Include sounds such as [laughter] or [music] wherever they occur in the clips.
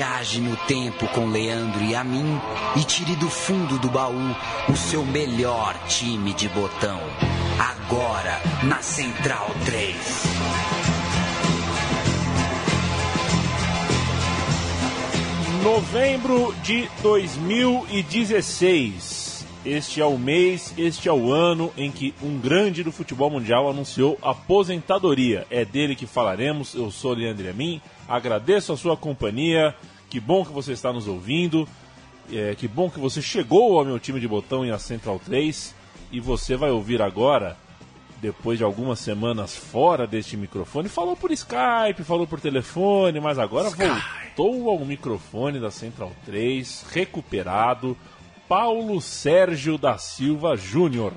Viaje no tempo com Leandro e a mim e tire do fundo do baú o seu melhor time de botão. Agora na Central 3. Novembro de 2016. Este é o mês, este é o ano em que um grande do futebol mundial anunciou aposentadoria. É dele que falaremos. Eu sou Leandro Amin. Agradeço a sua companhia. Que bom que você está nos ouvindo. É, que bom que você chegou ao meu time de botão em a Central 3. E você vai ouvir agora, depois de algumas semanas fora deste microfone, falou por Skype, falou por telefone, mas agora Sky. voltou ao microfone da Central 3, recuperado Paulo Sérgio da Silva Júnior.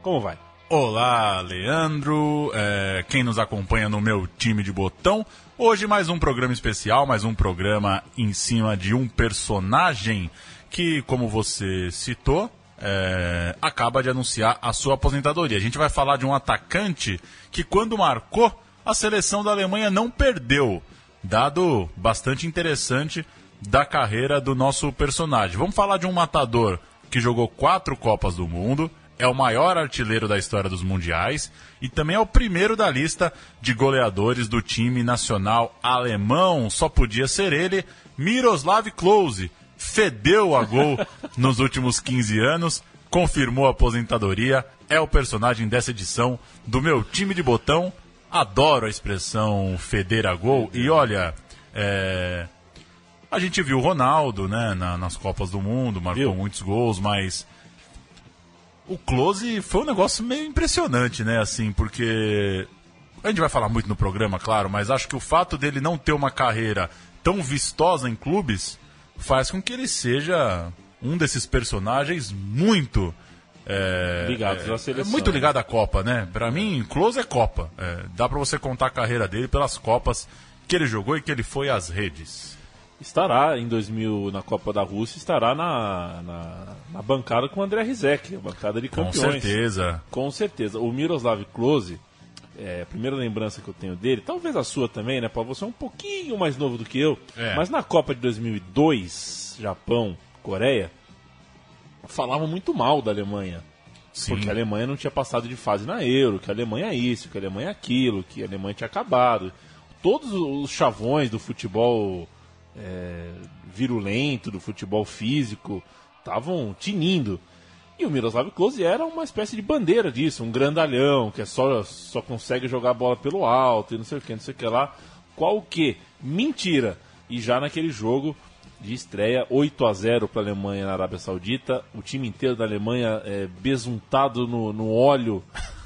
Como vai? Olá, Leandro, é, quem nos acompanha no meu time de botão. Hoje mais um programa especial, mais um programa em cima de um personagem que, como você citou, é, acaba de anunciar a sua aposentadoria. A gente vai falar de um atacante que, quando marcou, a seleção da Alemanha não perdeu. Dado bastante interessante da carreira do nosso personagem. Vamos falar de um matador que jogou quatro Copas do Mundo, é o maior artilheiro da história dos mundiais e também é o primeiro da lista de goleadores do time nacional alemão. Só podia ser ele, Miroslav Klose. Fedeu a gol [laughs] nos últimos 15 anos, confirmou a aposentadoria, é o personagem dessa edição do meu time de botão. Adoro a expressão feder a gol e olha, é, a gente viu o Ronaldo, né, na, nas Copas do Mundo, marcou viu? muitos gols, mas o close foi um negócio meio impressionante, né, assim, porque a gente vai falar muito no programa, claro, mas acho que o fato dele não ter uma carreira tão vistosa em clubes faz com que ele seja um desses personagens muito é, ligados é, à seleção. Muito ligado à Copa, né? Para mim, Close é Copa. É, dá para você contar a carreira dele pelas Copas que ele jogou e que ele foi às redes estará em 2000 na Copa da Rússia, estará na, na, na bancada com o André Rizek, a bancada de campeões. Com certeza. Com certeza. O Miroslav Klose, é, a primeira lembrança que eu tenho dele, talvez a sua também, né, Paulo? Você é um pouquinho mais novo do que eu, é. mas na Copa de 2002, Japão, Coreia, falavam muito mal da Alemanha. Sim. Porque a Alemanha não tinha passado de fase na Euro, que a Alemanha é isso, que a Alemanha é aquilo, que a Alemanha tinha acabado. Todos os chavões do futebol é, virulento, do futebol físico, estavam tinindo. E o Miroslav Klose era uma espécie de bandeira disso, um grandalhão, que é só, só consegue jogar a bola pelo alto e não sei o que, não sei o que lá. Qual o que? Mentira! E já naquele jogo de estreia, 8 a 0 para a Alemanha na Arábia Saudita, o time inteiro da Alemanha é, besuntado no, no óleo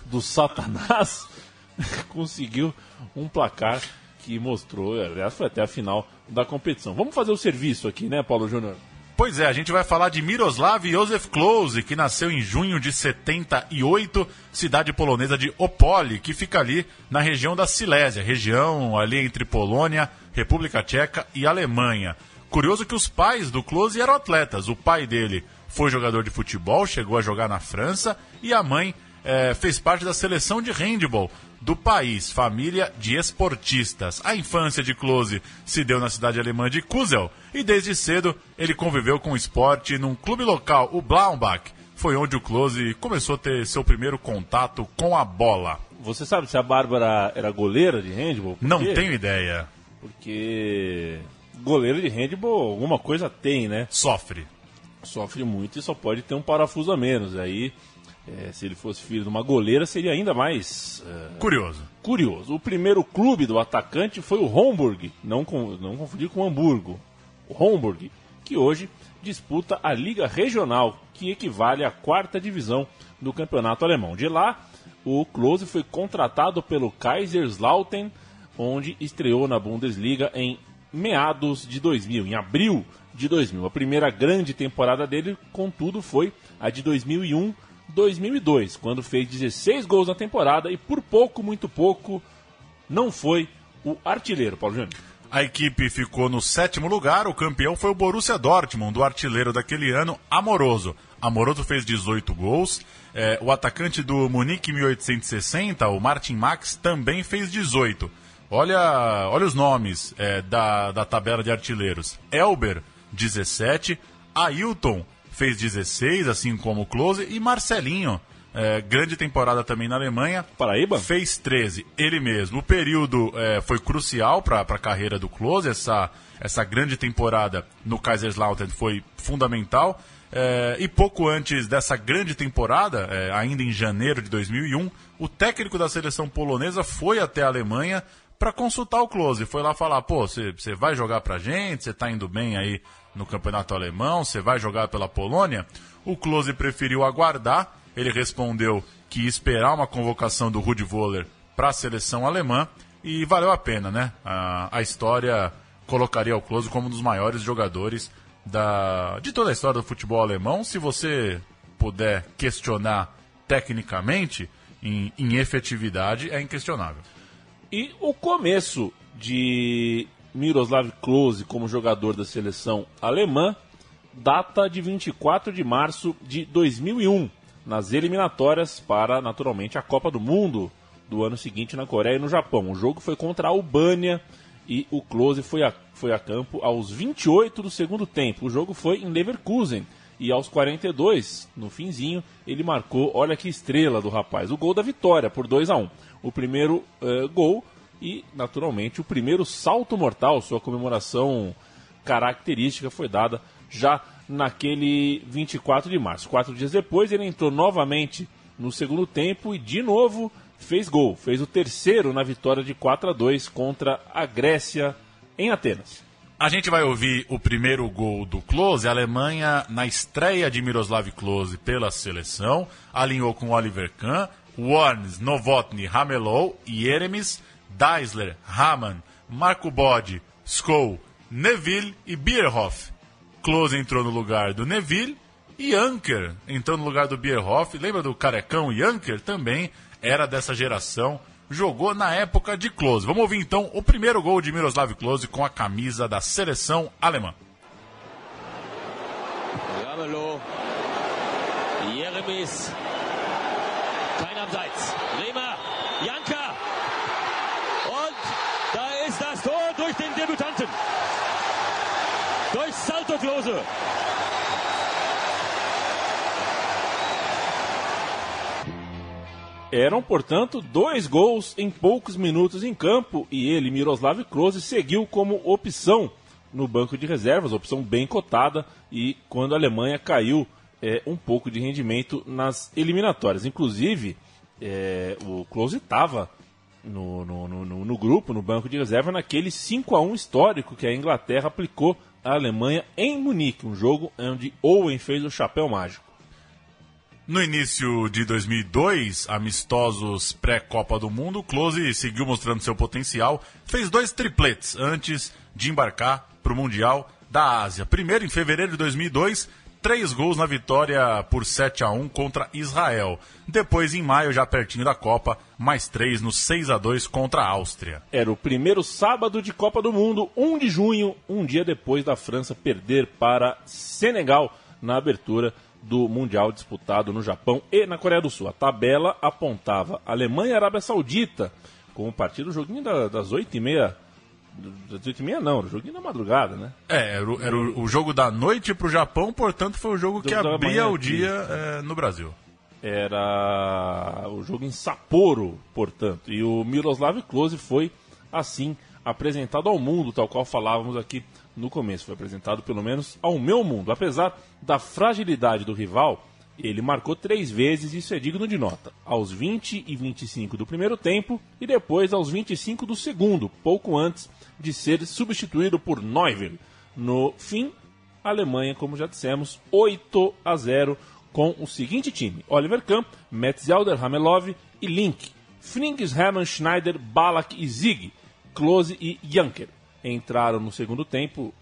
do Satanás, [laughs] conseguiu um placar que mostrou, aliás, foi até a final da competição. Vamos fazer o serviço aqui, né, Paulo Júnior? Pois é, a gente vai falar de Miroslav Josef Klose, que nasceu em junho de 78, cidade polonesa de Opole, que fica ali na região da Silésia, região ali entre Polônia, República Tcheca e Alemanha. Curioso que os pais do Klose eram atletas. O pai dele foi jogador de futebol, chegou a jogar na França, e a mãe é, fez parte da seleção de handball do país, família de esportistas. A infância de Klose se deu na cidade alemã de Kusel e desde cedo ele conviveu com o esporte num clube local, o Blaumbach. Foi onde o Klose começou a ter seu primeiro contato com a bola. Você sabe se a Bárbara era goleira de handball? Não tenho ideia. Porque goleiro de handball alguma coisa tem, né? Sofre. Sofre muito e só pode ter um parafuso a menos. Aí é, se ele fosse filho de uma goleira, seria ainda mais é, curioso. Curioso. O primeiro clube do atacante foi o Homburg, não, com, não confundir com o Hamburgo. O Homburg, que hoje disputa a Liga Regional, que equivale à quarta divisão do campeonato alemão. De lá, o Klose foi contratado pelo Kaiserslautern, onde estreou na Bundesliga em meados de 2000, em abril de 2000. A primeira grande temporada dele, contudo, foi a de 2001 2002, quando fez 16 gols na temporada e por pouco, muito pouco, não foi o artilheiro, Paulo Júnior. A equipe ficou no sétimo lugar, o campeão foi o Borussia Dortmund, o artilheiro daquele ano, Amoroso. Amoroso fez 18 gols, é, o atacante do Munique 1860, o Martin Max, também fez 18. Olha, olha os nomes é, da, da tabela de artilheiros. Elber, 17. Ailton fez 16, assim como o Close. E Marcelinho, é, grande temporada também na Alemanha. Paraíba? Fez 13, ele mesmo. O período é, foi crucial para a carreira do Close. Essa, essa grande temporada no Kaiserslautern foi fundamental. É, e pouco antes dessa grande temporada, é, ainda em janeiro de 2001, o técnico da seleção polonesa foi até a Alemanha para consultar o Close. Foi lá falar: pô, você vai jogar pra gente? Você tá indo bem aí no campeonato alemão? Você vai jogar pela Polônia? O Close preferiu aguardar. Ele respondeu que ia esperar uma convocação do Rudi Voller para a seleção alemã e valeu a pena, né? A, a história colocaria o Close como um dos maiores jogadores da, de toda a história do futebol alemão. Se você puder questionar tecnicamente, em, em efetividade, é inquestionável. E o começo de Miroslav Klose como jogador da seleção alemã data de 24 de março de 2001, nas eliminatórias para, naturalmente, a Copa do Mundo do ano seguinte na Coreia e no Japão. O jogo foi contra a Albânia e o Klose foi a, foi a campo aos 28 do segundo tempo. O jogo foi em Leverkusen e aos 42, no finzinho, ele marcou, olha que estrela do rapaz, o gol da vitória por 2 a 1 O primeiro uh, gol e, naturalmente, o primeiro salto mortal, sua comemoração característica foi dada já naquele 24 de março. Quatro dias depois, ele entrou novamente no segundo tempo e, de novo, fez gol. Fez o terceiro na vitória de 4 a 2 contra a Grécia em Atenas. A gente vai ouvir o primeiro gol do Klose. A Alemanha, na estreia de Miroslav Klose pela seleção, alinhou com Oliver Kahn, Warnes, Novotny, Ramelow, Yeremis, Deisler, Hamann, Marco Bode, Skoll, Neville e Bierhoff. Klose entrou no lugar do Neville e Anker entrou no lugar do Bierhoff. Lembra do carecão Anker? Também era dessa geração jogou na época de Klose. Vamos ouvir então o primeiro gol de Miroslav Klose com a camisa da seleção alemã. Ramelow, Jeremis, kein Abseits, Bremer, Janka und da ist das Tor durch den Debütanten, durch Salto Eram, portanto, dois gols em poucos minutos em campo e ele, Miroslav Klose, seguiu como opção no banco de reservas, opção bem cotada e quando a Alemanha caiu é, um pouco de rendimento nas eliminatórias. Inclusive, é, o Klose estava no, no, no, no, grupo, no banco de reserva, naquele 5 a 1 histórico que a Inglaterra aplicou à Alemanha em Munique, um jogo onde Owen fez o chapéu mágico. No início de 2002, amistosos pré-Copa do Mundo, Close seguiu mostrando seu potencial, fez dois tripletes antes de embarcar para o Mundial da Ásia. Primeiro, em fevereiro de 2002, três gols na vitória por 7 a 1 contra Israel. Depois, em maio, já pertinho da Copa, mais três no 6 a 2 contra a Áustria. Era o primeiro sábado de Copa do Mundo, 1 de junho, um dia depois da França perder para Senegal na abertura do Mundial disputado no Japão e na Coreia do Sul. A tabela apontava Alemanha e Arábia Saudita como partido, joguinho das 8h30. Das 8h30 não, o joguinho da madrugada, né? É, era, o, era o, o jogo da noite para o Japão, portanto foi o jogo que abria o dia é, no Brasil. Era o jogo em Sapporo, portanto. E o Miroslav Klose foi, assim, apresentado ao mundo, tal qual falávamos aqui no começo. Foi apresentado pelo menos ao meu mundo. Apesar da fragilidade do rival, ele marcou três vezes, isso é digno de nota. Aos 20 e 25 do primeiro tempo e depois aos 25 do segundo, pouco antes de ser substituído por Neuvel. No fim, a Alemanha, como já dissemos, 8 a 0 com o seguinte time: Oliver Kahn, Metzelder, Hamelov e Link, Frings, Hermann, Schneider, Balak e Zig, Klose e Janker entraram no segundo tempo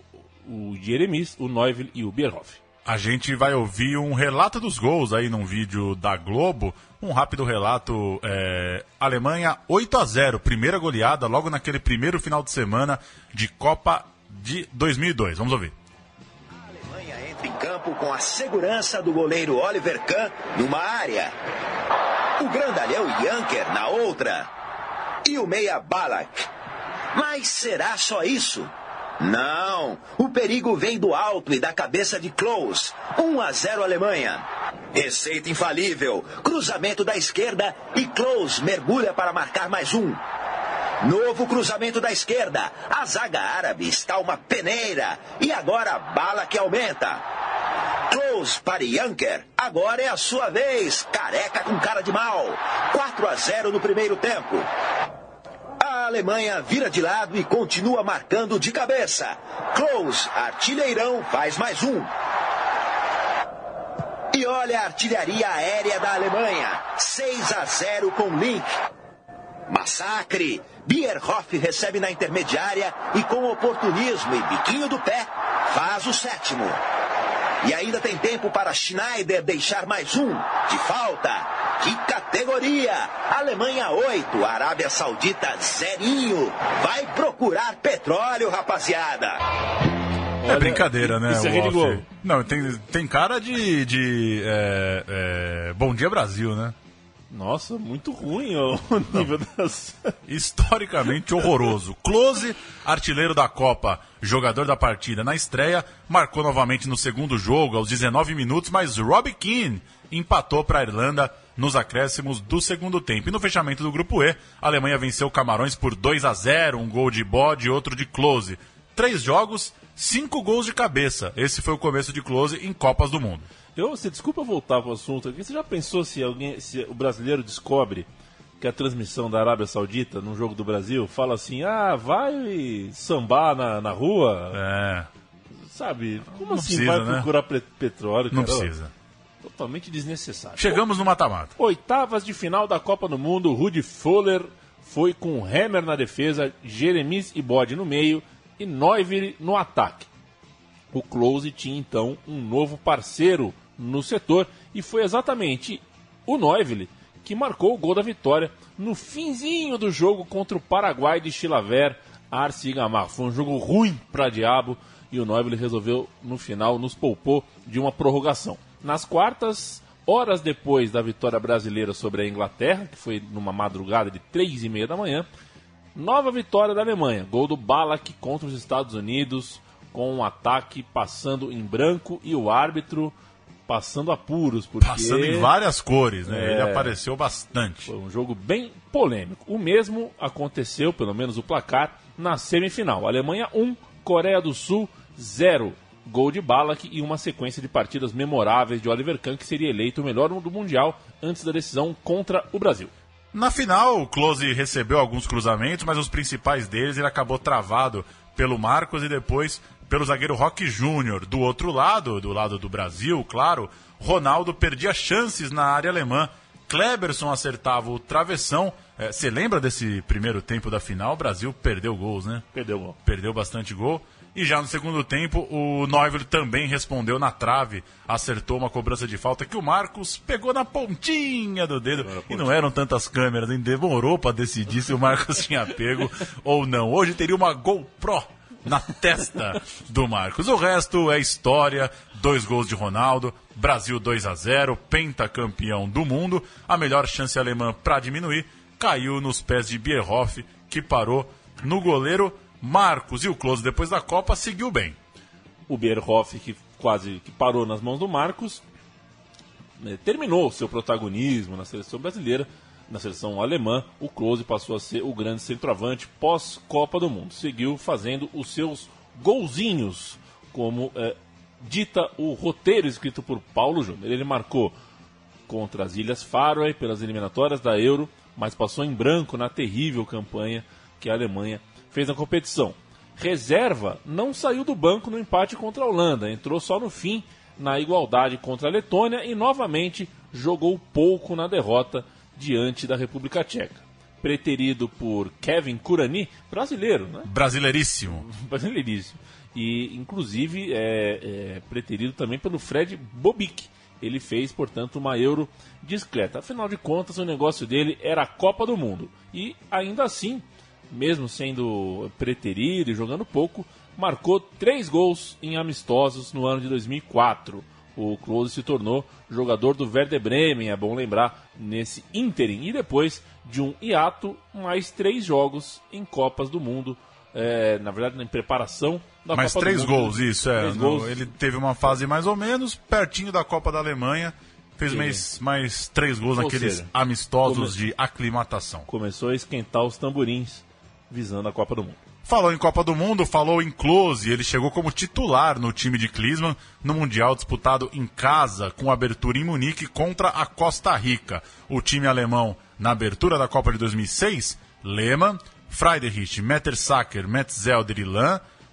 o Jeremis, o Neuville e o Bierhoff. A gente vai ouvir um relato dos gols aí num vídeo da Globo. Um rápido relato. É, Alemanha 8 a 0 primeira goleada logo naquele primeiro final de semana de Copa de 2002. Vamos ouvir. A Alemanha entra em campo com a segurança do goleiro Oliver Kahn numa área. O grandalhão Janker na outra. E o meia Balak Mas será só isso? Não, o perigo vem do alto e da cabeça de Close. 1 a 0 Alemanha. Receita infalível, cruzamento da esquerda e Close mergulha para marcar mais um. Novo cruzamento da esquerda. A zaga árabe está uma peneira. E agora bala que aumenta. Close para Janker. Agora é a sua vez. Careca com cara de mal. 4 a 0 no primeiro tempo. A Alemanha vira de lado e continua marcando de cabeça. Close, artilheirão, faz mais um. E olha a artilharia aérea da Alemanha. 6 a 0 com Link. Massacre. Bierhoff recebe na intermediária e com oportunismo e biquinho do pé, faz o sétimo. E ainda tem tempo para Schneider deixar mais um. De falta. Que categoria! Alemanha 8, Arábia Saudita zerinho. Vai procurar petróleo, rapaziada. É brincadeira, né? Isso é rede Globo. Não, tem, tem cara de. de é, é, Bom Dia Brasil, né? Nossa, muito ruim o [laughs] nível das. Historicamente horroroso. Close, artilheiro da Copa, jogador da partida na estreia, marcou novamente no segundo jogo, aos 19 minutos, mas Robbie Keane empatou para a Irlanda nos acréscimos do segundo tempo. E no fechamento do grupo E, a Alemanha venceu Camarões por 2 a 0, um gol de bode e outro de Close. Três jogos, cinco gols de cabeça. Esse foi o começo de Close em Copas do Mundo. Eu, você desculpa voltar para o assunto aqui. Você já pensou se alguém, se o brasileiro descobre que a transmissão da Arábia Saudita num jogo do Brasil fala assim: ah, vai sambar na, na rua? É. Sabe? Como Não assim precisa, vai né? procurar pe- petróleo? Não cara? precisa. Totalmente desnecessário. Chegamos no mata-mata. Oitavas de final da Copa do Mundo, Rudi Fuller foi com Hammer na defesa, Jeremis e Bode no meio e Neuver no ataque. O Close tinha então um novo parceiro no setor e foi exatamente o Neuver que marcou o gol da vitória no finzinho do jogo contra o Paraguai de Chilaver, Arce Gamar. Foi um jogo ruim para diabo e o Neuver resolveu no final nos poupou de uma prorrogação. Nas quartas, horas depois da vitória brasileira sobre a Inglaterra, que foi numa madrugada de três e meia da manhã, nova vitória da Alemanha, gol do Balak contra os Estados Unidos, com um ataque passando em branco e o árbitro passando apuros, porque Passando em várias cores, né? É. Ele apareceu bastante. foi um jogo bem polêmico. O mesmo aconteceu, pelo menos o placar, na semifinal. Alemanha 1, Coreia do Sul 0. Gol de Balak e uma sequência de partidas memoráveis de Oliver Kahn, que seria eleito o melhor do Mundial antes da decisão contra o Brasil. Na final, o Close recebeu alguns cruzamentos, mas os principais deles ele acabou travado pelo Marcos e depois pelo zagueiro Roque Júnior. Do outro lado, do lado do Brasil, claro, Ronaldo perdia chances na área alemã. Kleberson acertava o travessão. Eh, Você lembra desse primeiro tempo da final? O Brasil perdeu gols, né? Perdeu gol. perdeu bastante gol. E já no segundo tempo, o Neuvel também respondeu na trave, acertou uma cobrança de falta que o Marcos pegou na pontinha do dedo. E não eram tantas câmeras, hein? demorou para decidir se o Marcos [laughs] tinha pego ou não. Hoje teria uma GoPro na testa do Marcos. O resto é história. Dois gols de Ronaldo, Brasil 2 a 0, pentacampeão do mundo. A melhor chance alemã para diminuir caiu nos pés de Bierhoff, que parou no goleiro Marcos. E o Close, depois da Copa, seguiu bem. O Bierhoff, que quase que parou nas mãos do Marcos, né, terminou seu protagonismo na seleção brasileira, na seleção alemã. O Klose passou a ser o grande centroavante pós-Copa do Mundo. Seguiu fazendo os seus golzinhos, como é, dita o roteiro escrito por Paulo Júnior. Ele marcou contra as Ilhas Faroe pelas eliminatórias da Euro, mas passou em branco na terrível campanha que a Alemanha fez na competição. Reserva não saiu do banco no empate contra a Holanda, entrou só no fim na igualdade contra a Letônia e novamente jogou pouco na derrota diante da República Tcheca. Preterido por Kevin Kurani, brasileiro, né? Brasileiríssimo. [laughs] brasileiríssimo. E, inclusive, é, é preterido também pelo Fred Bobic. Ele fez, portanto, uma Euro discreta. Afinal de contas, o negócio dele era a Copa do Mundo. E, ainda assim, mesmo sendo preterido e jogando pouco, marcou três gols em amistosos no ano de 2004. o Klose se tornou jogador do Werder Bremen, é bom lembrar, nesse ínterim. E depois de um hiato, mais três jogos em Copas do Mundo, é, na verdade, em preparação da mais Copa três gols, isso, é. Três No- gols. ele teve uma fase mais ou menos pertinho da Copa da Alemanha. Fez mais, mais três gols Ou naqueles seja, amistosos come- de aclimatação. Começou a esquentar os tamborins visando a Copa do Mundo. Falou em Copa do Mundo, falou em Close, ele chegou como titular no time de Klinsmann no Mundial disputado em casa, com abertura em Munique contra a Costa Rica. O time alemão, na abertura da Copa de 2006, Lehmann, Friedrich, Mettersacker, Metzelder e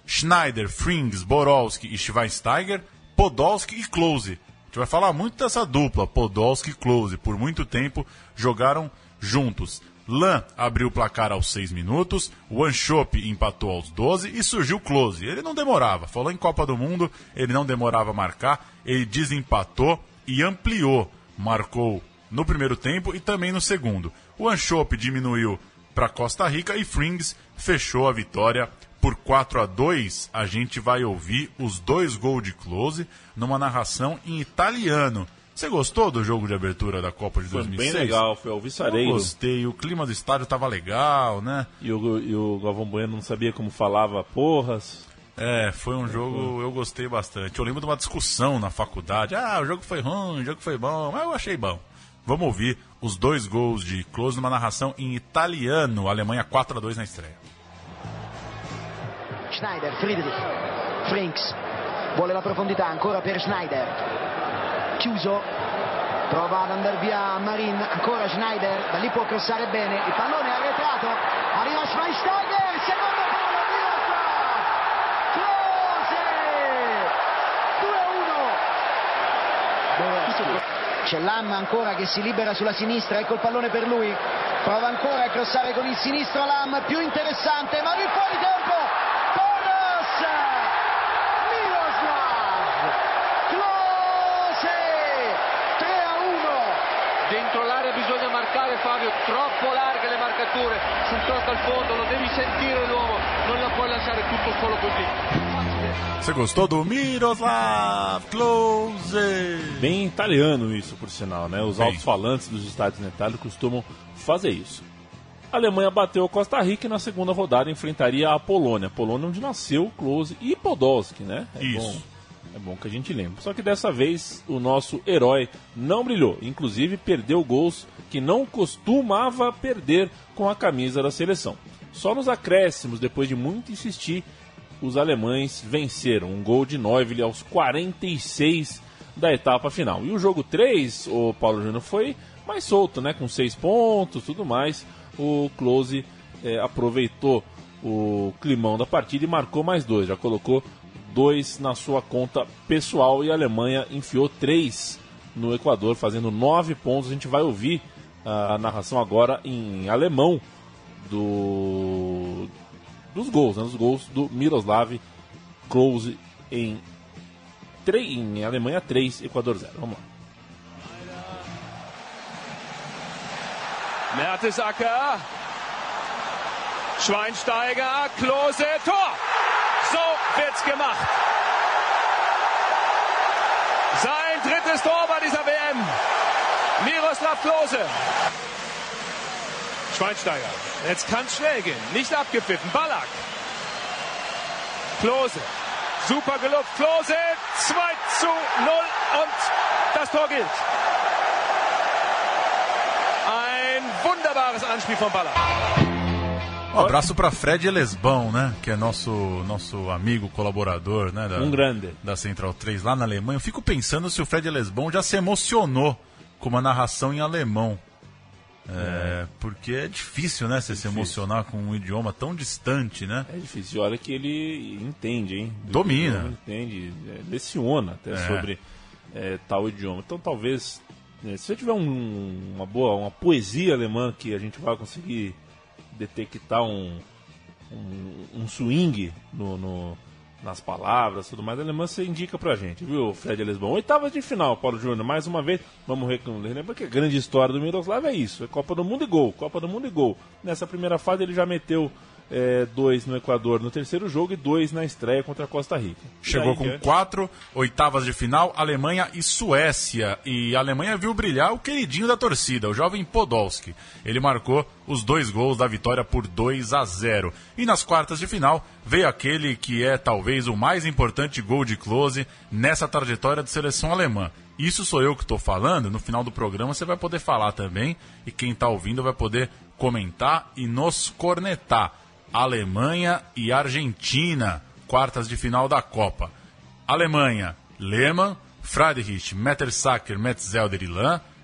Schneider, Frings, Borowski e Schweinsteiger, Podolski e Klose. A gente vai falar muito dessa dupla, Podolski e Klose. Por muito tempo jogaram juntos. Lan abriu o placar aos 6 minutos, o Anchop empatou aos 12 e surgiu Close. Ele não demorava, falou em Copa do Mundo, ele não demorava a marcar, ele desempatou e ampliou. Marcou no primeiro tempo e também no segundo. O Anchop diminuiu para Costa Rica e Frings fechou a vitória por 4 a 2. A gente vai ouvir os dois gols de Close numa narração em italiano. Você gostou do jogo de abertura da Copa de Foi 2006? bem legal, foi ao Eu gostei, o clima do estádio tava legal, né? E o, e o Galvão Bueno não sabia como falava porras. É, foi um jogo, eu gostei bastante. Eu lembro de uma discussão na faculdade. Ah, o jogo foi ruim, o jogo foi bom, mas eu achei bom. Vamos ouvir os dois gols de Close numa narração em italiano. Alemanha 4 a 2 na estreia. Schneider, Friedrich, Frinks, vuole la profondità ancora per Schneider, chiuso, prova ad andare via Marin, ancora Schneider, da lì può crossare bene, il pallone è arretrato, arriva Schweinsteiger, secondo palo, Miroslav, Klose, 2-1. C'è Lam ancora che si libera sulla sinistra, ecco il pallone per lui, prova ancora a crossare con il sinistro Lam, più interessante, ma di fuori tempo, Fabio, troppo larghe le marcature, sul al fondo, lo devi sentire l'uomo, non la puoi lasciare tutto solo così. Você gostou do Miroslav Close? Bem italiano isso, por sinal, né? Os Bem. altos-falantes dos estádios na Itália costumam fazer isso. A Alemanha bateu a Costa Rica e na segunda rodada enfrentaria a Polônia. Polônia onde nasceu Klose e Podolski, né? É Isso. Bom, é bom que a gente lembre. Só que dessa vez o nosso herói não brilhou. Inclusive perdeu gols que não costumava perder com a camisa da seleção. Só nos acréscimos, depois de muito insistir, os alemães venceram. Um gol de Neuville aos 46 da etapa final. E o jogo 3, o Paulo Júnior, foi mais solto, né? Com 6 pontos tudo mais. O Close eh, aproveitou o climão da partida e marcou mais dois. Já colocou dois na sua conta pessoal e a Alemanha enfiou três no Equador, fazendo nove pontos. A gente vai ouvir a narração agora em alemão do dos gols, né, dos gols do Miroslav Klose em, tre- em Alemanha 3, Equador 0. Vamos lá. Mertesacker. Schweinsteiger. Klose. Tor. So wird's gemacht. Sein drittes Tor bei dieser WM. Miroslav Klose. Schweinsteiger. Jetzt kann's schnell gehen. Nicht abgepfiffen. Ballack. Klose. Super gelobt. Klose. 2 zu 0 und das Tor gilt. Ein wunderbares Anspiel von Ballack. Um abraço para Fred Lesbão, né? Que é nosso, nosso amigo colaborador, né? Da, Um grande. Da Central 3 lá na Alemanha. Eu fico pensando se o Fred Lesbão já se emocionou com uma narração em alemão. É, porque é difícil, né? Você se emocionar com um idioma tão distante, né? É difícil. E olha que ele entende, hein? Do Domina. Entende, é, leciona até É. sobre é, tal idioma. Então talvez, né, se você tiver um- uma boa, uma poesia alemã que a gente vai conseguir detectar um, um, um swing no, no- nas palavras tudo mais, a alemã você indica pra gente, viu, Fred Lesbão? Oitavas de final, Paulo Júnior, mais uma vez, vamos lembrar que a grande história do Miroslav é isso, é Copa do Mundo e gol, Copa do Mundo e gol. Nessa primeira fase ele já meteu é, dois no Equador no terceiro jogo e dois na estreia contra a Costa Rica. Chegou com quatro oitavas de final, Alemanha e Suécia. E a Alemanha viu brilhar o queridinho da torcida, o jovem Podolski. Ele marcou os dois gols da vitória por 2 a 0. E nas quartas de final veio aquele que é talvez o mais importante gol de close nessa trajetória de seleção alemã. Isso sou eu que estou falando. No final do programa você vai poder falar também. E quem está ouvindo vai poder comentar e nos cornetar. Alemanha e Argentina, quartas de final da Copa. Alemanha, Lehmann, Friedrich, Mettersacker, Metzelder e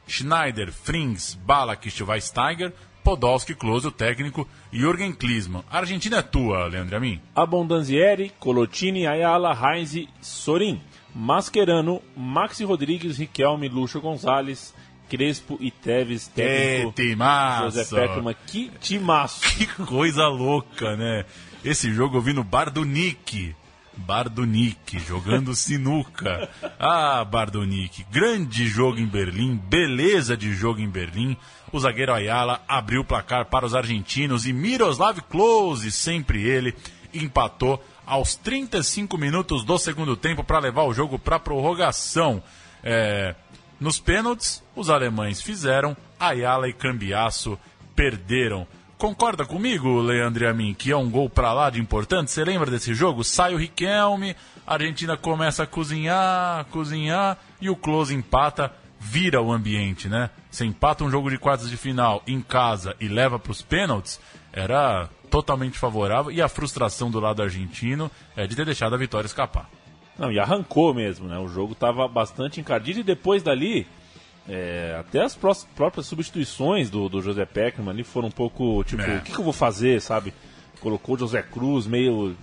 Schneider, Frings, Balak, Schweinsteiger, Podolski, Klose, o técnico, Jürgen Klinsmann. A Argentina é tua, Leandro Amin. Abondanzieri, Colotini, Ayala, Heinz, Sorin. Mascherano, Maxi Rodrigues, Riquelme, Lucho Gonzalez, Crespo e Teves, técnico que. José Peckerman. Que timaço. Que coisa louca, né? Esse jogo eu vi no Bar do Nick. Bar do Nick, jogando [laughs] sinuca. Ah, Bar do Nick. Grande jogo em Berlim, beleza de jogo em Berlim. O zagueiro Ayala abriu o placar para os argentinos e Miroslav Klose, sempre ele, empatou aos 35 minutos do segundo tempo para levar o jogo para prorrogação. É, nos pênaltis, os alemães fizeram, Ayala e Cambiaço perderam. Concorda comigo, Leandro e que é um gol para lá de importante? Você lembra desse jogo? Sai o Riquelme, a Argentina começa a cozinhar, cozinhar, e o Close empata, vira o ambiente, né? Você empata um jogo de quartas de final em casa e leva para os pênaltis, era totalmente favorável, e a frustração do lado argentino é de ter deixado a vitória escapar. Não, e arrancou mesmo, né? O jogo estava bastante encardido e depois dali, é, até as pró próprias substituições do, do José Peckman ali foram um pouco, tipo, é. o que, que, eu vou fazer, sabe? Colocou o José Cruz meio...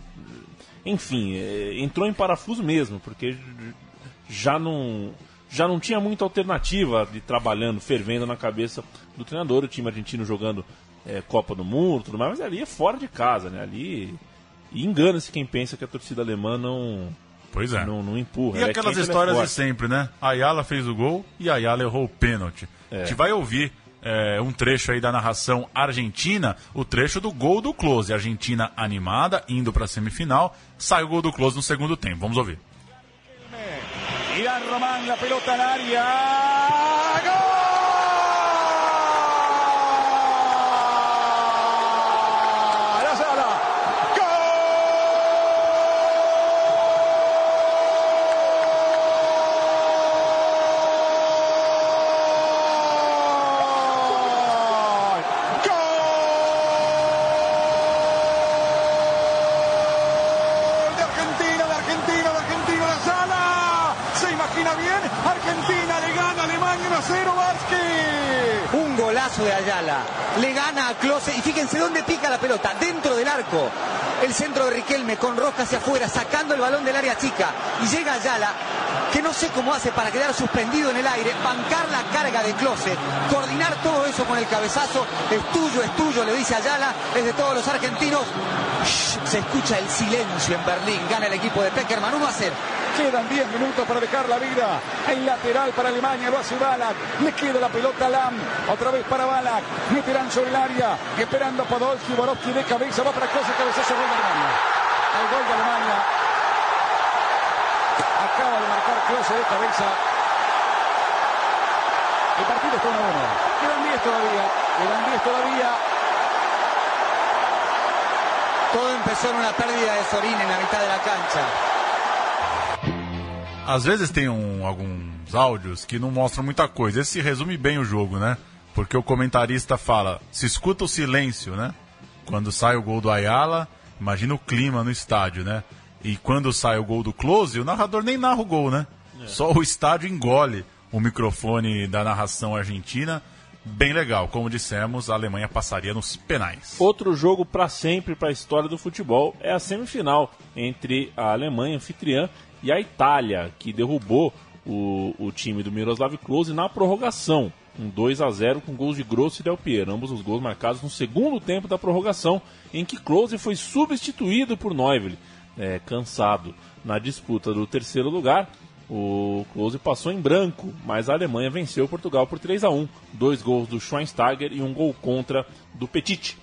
Enfim, é, entrou em parafuso mesmo, porque já não, já não tinha muita alternativa de trabalhando, fervendo na cabeça do treinador, o time argentino jogando é, Copa do Mundo tudo mais, mas ali é fora de casa, né? Ali... E engana-se quem pensa que a torcida alemã não Pois é. Não, não empurra. E é aquelas histórias de sempre, né? Ayala fez o gol e Ayala errou o pênalti. É. A gente vai ouvir é, um trecho aí da narração argentina, o trecho do gol do Close. Argentina animada, indo para a semifinal. Sai o gol do Close no segundo tempo. Vamos ouvir. Irán Román, la pelota na área. Y fíjense dónde pica la pelota, dentro del arco. El centro de Riquelme con Roca hacia afuera, sacando el balón del área chica. Y llega Ayala, que no sé cómo hace para quedar suspendido en el aire, bancar la carga de Close, coordinar todo eso con el cabezazo. Es tuyo, es tuyo, le dice Ayala, es de todos los argentinos. se escucha el silencio en Berlín. Gana el equipo de Peckerman 1 a 0. Quedan 10 minutos para dejar la vida. En lateral para Alemania, lo hace Balak. Le queda la pelota a Lam. Otra vez para Balak. Meterán sobre el área. Esperando a Podolski. Borowski de cabeza. Va para Cosa. Cabezazo. Gol de Alemania. El gol de Alemania. Acaba de marcar Klose de cabeza. El partido está 1 1. Quedan 10 todavía. Quedan 10 todavía. Todo empezó en una pérdida de Sorín en la mitad de la cancha. Às vezes tem um, alguns áudios que não mostram muita coisa. Esse resume bem o jogo, né? Porque o comentarista fala, se escuta o silêncio, né? Quando sai o gol do Ayala, imagina o clima no estádio, né? E quando sai o gol do Close, o narrador nem narra o gol, né? É. Só o estádio engole o microfone da narração argentina. Bem legal, como dissemos, a Alemanha passaria nos penais. Outro jogo para sempre para a história do futebol é a semifinal entre a Alemanha anfitriã e a Itália, que derrubou o, o time do Miroslav Klose na prorrogação. Um 2 a 0 com gols de Grosso e Del Piero, ambos os gols marcados no segundo tempo da prorrogação, em que Klose foi substituído por Neuville, é, cansado. Na disputa do terceiro lugar, o Klose passou em branco, mas a Alemanha venceu Portugal por 3 a 1 Dois gols do Schweinsteiger e um gol contra do Petit.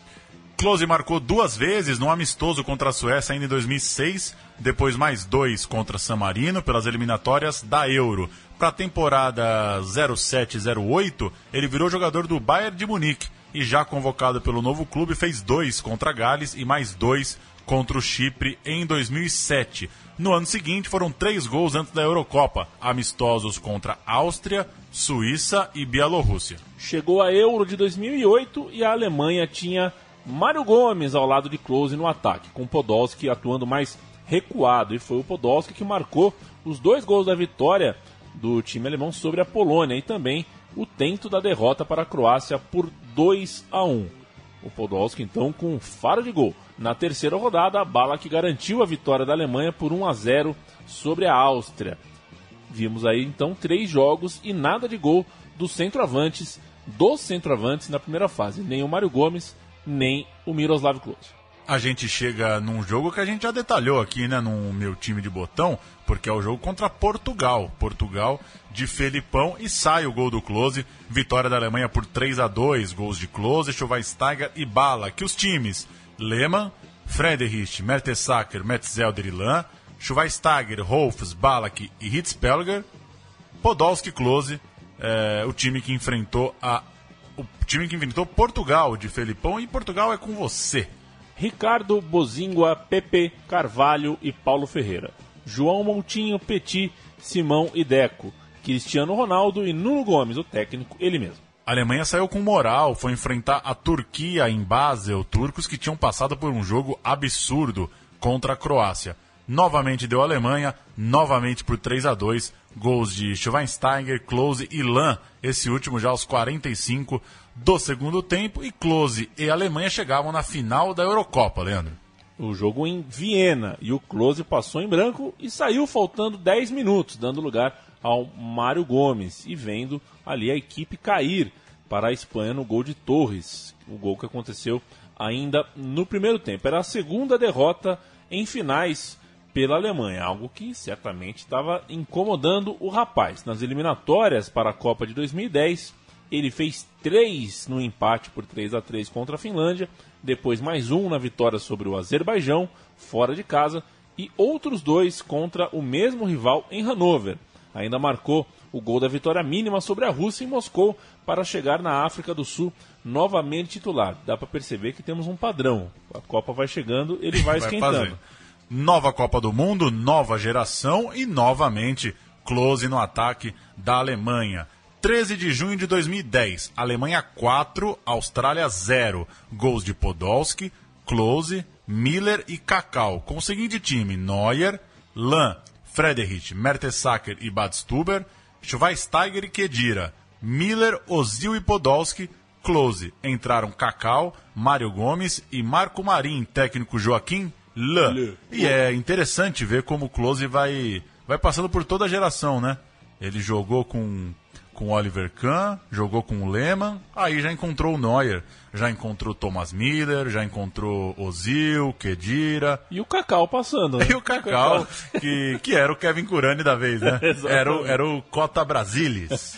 Klose marcou duas vezes no amistoso contra a Suécia ainda em 2006, depois mais dois contra San Marino pelas eliminatórias da Euro. Para a temporada 07-08, ele virou jogador do Bayern de Munique e já convocado pelo novo clube fez dois contra Gales e mais dois contra o Chipre em 2007. No ano seguinte foram três gols antes da Eurocopa, amistosos contra Áustria, Suíça e Bielorrússia. Chegou a Euro de 2008 e a Alemanha tinha Mário Gomes ao lado de Klose no ataque, com Podolski atuando mais recuado. E foi o Podolski que marcou os dois gols da vitória do time alemão sobre a Polônia e também o tento da derrota para a Croácia por 2 a 1. O Podolski então com um faro de gol. Na terceira rodada, a bala que garantiu a vitória da Alemanha por 1 a 0 sobre a Áustria. Vimos aí então três jogos e nada de gol dos centroavantes, dos centroavantes na primeira fase. Nem o Mário Gomes, nem o Miroslav Klose. A gente chega num jogo que a gente já detalhou aqui, né, no meu time de botão, porque é o jogo contra Portugal. Portugal de Felipão e sai o gol do Klose. Vitória da Alemanha por 3 a 2 gols de Klose, Schweinsteiger e Bala. Que os times Lehmann, Frederich, Mertesacker, Metzelder e Lan, Schweinsteiger, Rolfs, Balak e Hitzpelger, Podolski Klose, é, o time que enfrentou a time que enfrentou Portugal de Felipão e Portugal é com você. Ricardo Bozingua, Pepe, Carvalho e Paulo Ferreira. João Montinho, Petit, Simão e Deco. Cristiano Ronaldo e Nuno Gomes, o técnico, ele mesmo. A Alemanha saiu com moral, foi enfrentar a Turquia em Basel, turcos que tinham passado por um jogo absurdo contra a Croácia. Novamente deu a Alemanha, novamente por 3 a 2 gols de Schweinsteiger, Klose e Lan, esse último já aos 45 do segundo tempo, e Klose e Alemanha chegavam na final da Eurocopa, Leandro. O jogo em Viena, e o Klose passou em branco e saiu faltando 10 minutos, dando lugar ao Mário Gomes e vendo ali a equipe cair para a Espanha no gol de Torres, o gol que aconteceu ainda no primeiro tempo. Era a segunda derrota em finais pela Alemanha, algo que certamente estava incomodando o rapaz. Nas eliminatórias para a Copa de 2010, ele fez três no empate por 3 a 3 contra a Finlândia, depois mais um na vitória sobre o Azerbaijão, fora de casa, e outros dois contra o mesmo rival em Hanover. Ainda marcou o gol da vitória mínima sobre a Rússia em Moscou para chegar na África do Sul novamente titular. Dá para perceber que temos um padrão. A Copa vai chegando, ele vai, vai esquentando. Fazer. Nova Copa do Mundo, nova geração e novamente close no ataque da Alemanha. 13 de junho de 2010, Alemanha 4, Austrália 0. Gols de Podolski, Klose, Miller e Kakao. Com o seguinte time: Neuer, Lan, Frederich, Mertesacker e Badstuber, Schweinsteiger e Kedira, Miller, Ozil e Podolski, Close. Entraram Cacau, Mário Gomes e Marco Marim, técnico Joaquim. Le. E é interessante ver como o Close vai, vai passando por toda a geração, né? Ele jogou com com Oliver Kahn, jogou com o Lehmann, aí já encontrou o Neuer, já encontrou Thomas Miller, já encontrou Ozil, Kedira. E o Cacau passando, né? [laughs] E o Cacau, que, que era o Kevin Curani da vez, né? [laughs] era, o, era o Cota Brasilis.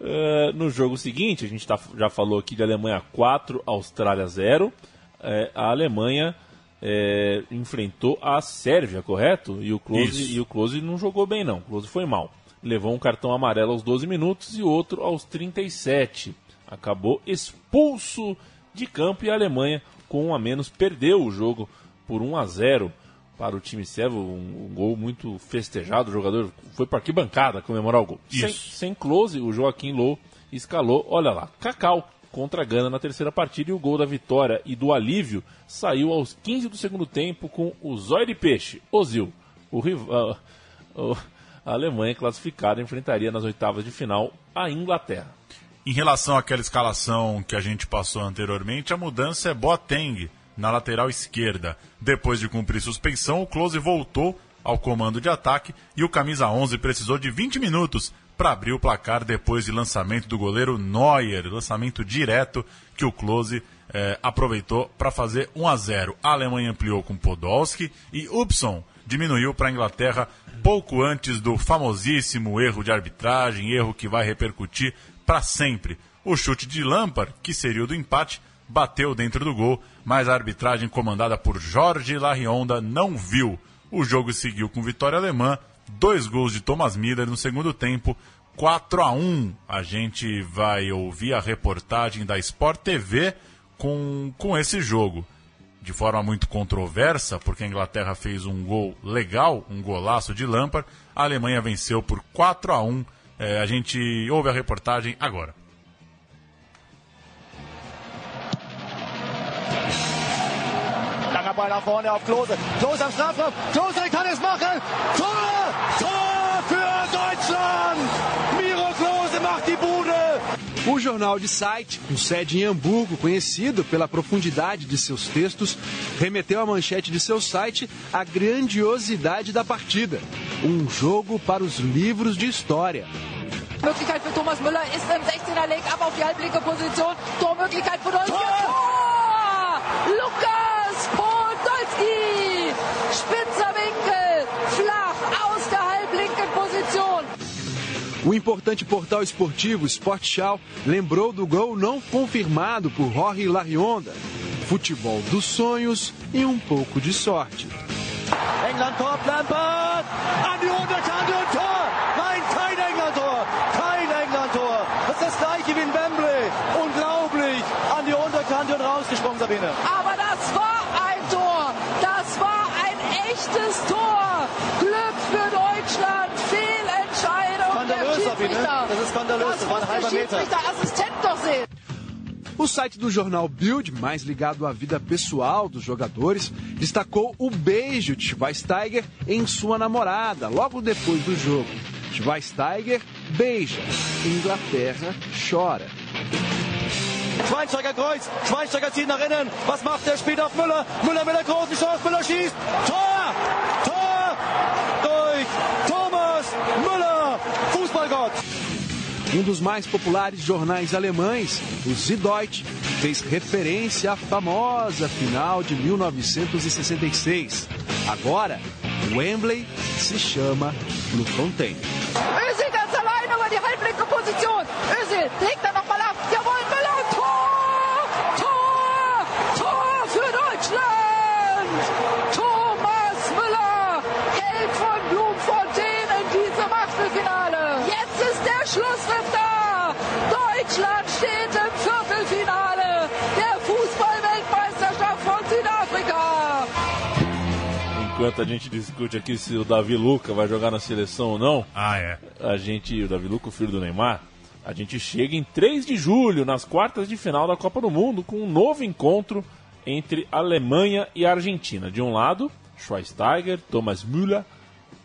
Uh, [laughs] no jogo seguinte, a gente tá, já falou aqui de Alemanha 4, Austrália 0. É, a Alemanha é, enfrentou a Sérvia, correto? E o, Close, e o Close não jogou bem, não. O Close foi mal levou um cartão amarelo aos 12 minutos e outro aos 37. Acabou expulso de campo e a Alemanha, com um a menos, perdeu o jogo por 1 a 0 para o time servo. Um, um gol muito festejado. O jogador foi para arquibancada comemorar o gol. Sem, sem, close, o Joaquim Low escalou. Olha lá, Cacau contra a Gana na terceira partida e o gol da vitória e do alívio saiu aos 15 do segundo tempo com o Zóio de Peixe, Ozil. O rival. Uh, a Alemanha classificada enfrentaria nas oitavas de final a Inglaterra. Em relação àquela escalação que a gente passou anteriormente, a mudança é Boateng na lateral esquerda. Depois de cumprir suspensão, o Close voltou ao comando de ataque e o camisa 11 precisou de 20 minutos para abrir o placar depois de lançamento do goleiro Neuer, lançamento direto que o Close eh, aproveitou para fazer 1 a 0. A Alemanha ampliou com Podolski e Upson diminuiu para a Inglaterra pouco antes do famosíssimo erro de arbitragem, erro que vai repercutir para sempre. O chute de Lampard, que seria o do empate, bateu dentro do gol, mas a arbitragem comandada por Jorge Larrionda não viu. O jogo seguiu com vitória alemã, dois gols de Thomas Miller no segundo tempo, 4 a 1. A gente vai ouvir a reportagem da Sport TV com, com esse jogo. De forma muito controversa, porque a Inglaterra fez um gol legal, um golaço de Lampard, a Alemanha venceu por 4 a 1. É, a gente ouve a reportagem agora. Langer Ball nach vorne auf Klose. Klose am Strafraum. Klose kann es machen. Tor! Tor für Deutschland! Miro Klose macht die Bude. O jornal de site, com sede em Hamburgo, conhecido pela profundidade de seus textos, remeteu à manchete de seu site a grandiosidade da partida. Um jogo para os livros de história. Möglichkeit für Thomas Müller ist im 16er Leg ab auf die halblinke Position. Tormöglichkeit Podolski. Tor! O importante portal esportivo Sportschau lembrou do gol não confirmado por Jorge Larionda. Futebol dos sonhos e um pouco de sorte. England Tor, Lampard! An die Unterkante und Tor! Nein, kein! Kein England-Tor! Das ist das gleiche wie in Wembley. Unglaublich! An die Unterkante und rausgesprungen, Sabine. Aber das war ein Tor! Das war ein echtes Tor! Glück für Deutschland! Fehlentscheidung Skandalös, der Sabine. Schiedsrichter! Das ist skandalös. Das war ein muss halber der Meter. Schiedsrichterassistent doch sehen! O site do jornal Bild, mais ligado à vida pessoal dos jogadores, destacou o beijo de Schweinsteiger em sua namorada, logo depois do jogo. Schweinsteiger beija, Inglaterra chora. Schweinsteiger Kreuz. Schweinsteiger zieht nach innen. Was macht er? Spielt auf Müller. Müller mit der großen Chance. Müller schießt. Tor! Tor! Durch Thomas Müller. Um dos mais populares jornais alemães, o Süddeutsche, fez referência à famosa final de 1966. Agora, Wembley se chama Bloemfontein. Özil ganz allein über die halblinke Position. Özil legt er nochmal ab. Jawohl, Müller. Tor! Tor! Tor für Deutschland! Enquanto a gente discute aqui se o Davi Luca vai jogar na seleção ou não, Ah, é. a gente, o Davi Luca, o filho do Neymar, a gente chega em 3 de julho, nas quartas de final da Copa do Mundo, com um novo encontro entre Alemanha e Argentina. De um lado, Schweinsteiger, Thomas Müller,